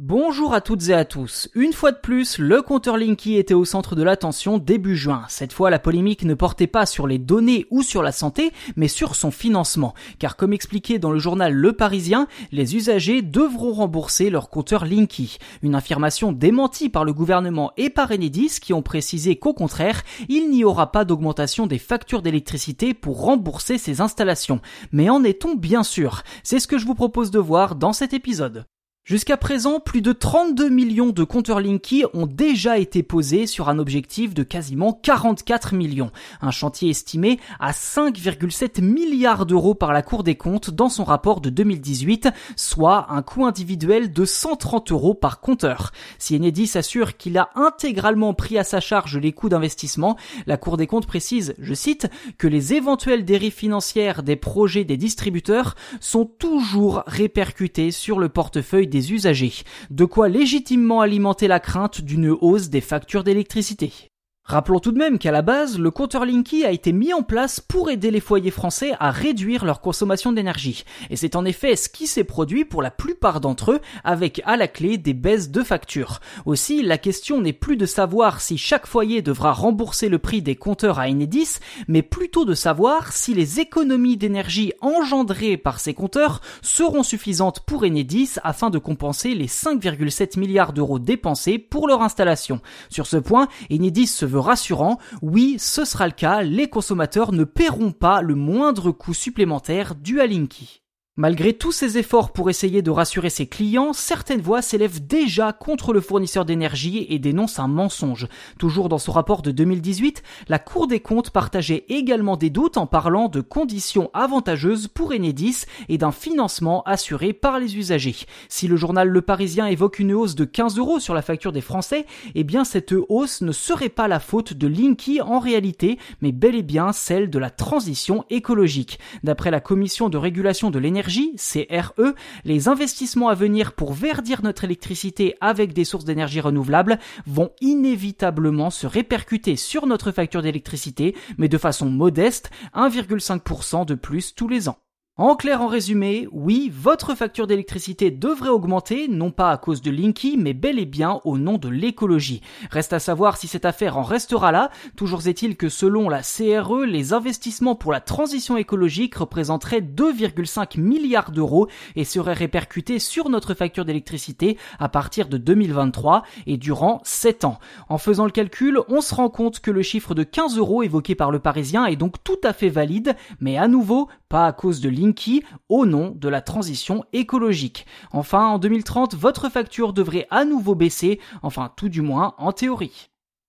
Bonjour à toutes et à tous. Une fois de plus, le compteur Linky était au centre de l'attention début juin. Cette fois, la polémique ne portait pas sur les données ou sur la santé, mais sur son financement. Car comme expliqué dans le journal Le Parisien, les usagers devront rembourser leur compteur Linky. Une affirmation démentie par le gouvernement et par Enedis qui ont précisé qu'au contraire, il n'y aura pas d'augmentation des factures d'électricité pour rembourser ces installations. Mais en est-on bien sûr? C'est ce que je vous propose de voir dans cet épisode. Jusqu'à présent, plus de 32 millions de compteurs Linky ont déjà été posés sur un objectif de quasiment 44 millions. Un chantier estimé à 5,7 milliards d'euros par la Cour des comptes dans son rapport de 2018, soit un coût individuel de 130 euros par compteur. Si Enedis s'assure qu'il a intégralement pris à sa charge les coûts d'investissement, la Cour des comptes précise, je cite, que les éventuelles dérives financières des projets des distributeurs sont toujours répercutées sur le portefeuille des usagers, de quoi légitimement alimenter la crainte d'une hausse des factures d'électricité. Rappelons tout de même qu'à la base, le compteur Linky a été mis en place pour aider les foyers français à réduire leur consommation d'énergie. Et c'est en effet ce qui s'est produit pour la plupart d'entre eux, avec à la clé des baisses de factures. Aussi, la question n'est plus de savoir si chaque foyer devra rembourser le prix des compteurs à Enedis, mais plutôt de savoir si les économies d'énergie engendrées par ces compteurs seront suffisantes pour Enedis afin de compenser les 5,7 milliards d'euros dépensés pour leur installation. Sur ce point, Enedis se veut rassurant, oui, ce sera le cas, les consommateurs ne paieront pas le moindre coût supplémentaire dû à Linky. Malgré tous ces efforts pour essayer de rassurer ses clients, certaines voix s'élèvent déjà contre le fournisseur d'énergie et dénoncent un mensonge. Toujours dans son rapport de 2018, la Cour des comptes partageait également des doutes en parlant de conditions avantageuses pour Enedis et d'un financement assuré par les usagers. Si le journal Le Parisien évoque une hausse de 15 euros sur la facture des Français, eh bien cette hausse ne serait pas la faute de Linky en réalité, mais bel et bien celle de la transition écologique. D'après la Commission de régulation de l'énergie, CRE, les investissements à venir pour verdir notre électricité avec des sources d'énergie renouvelables vont inévitablement se répercuter sur notre facture d'électricité, mais de façon modeste, 1,5% de plus tous les ans. En clair, en résumé, oui, votre facture d'électricité devrait augmenter, non pas à cause de Linky, mais bel et bien au nom de l'écologie. Reste à savoir si cette affaire en restera là. Toujours est-il que selon la CRE, les investissements pour la transition écologique représenteraient 2,5 milliards d'euros et seraient répercutés sur notre facture d'électricité à partir de 2023 et durant 7 ans. En faisant le calcul, on se rend compte que le chiffre de 15 euros évoqué par le Parisien est donc tout à fait valide, mais à nouveau, pas à cause de Linky au nom de la transition écologique. Enfin, en 2030, votre facture devrait à nouveau baisser, enfin tout du moins en théorie.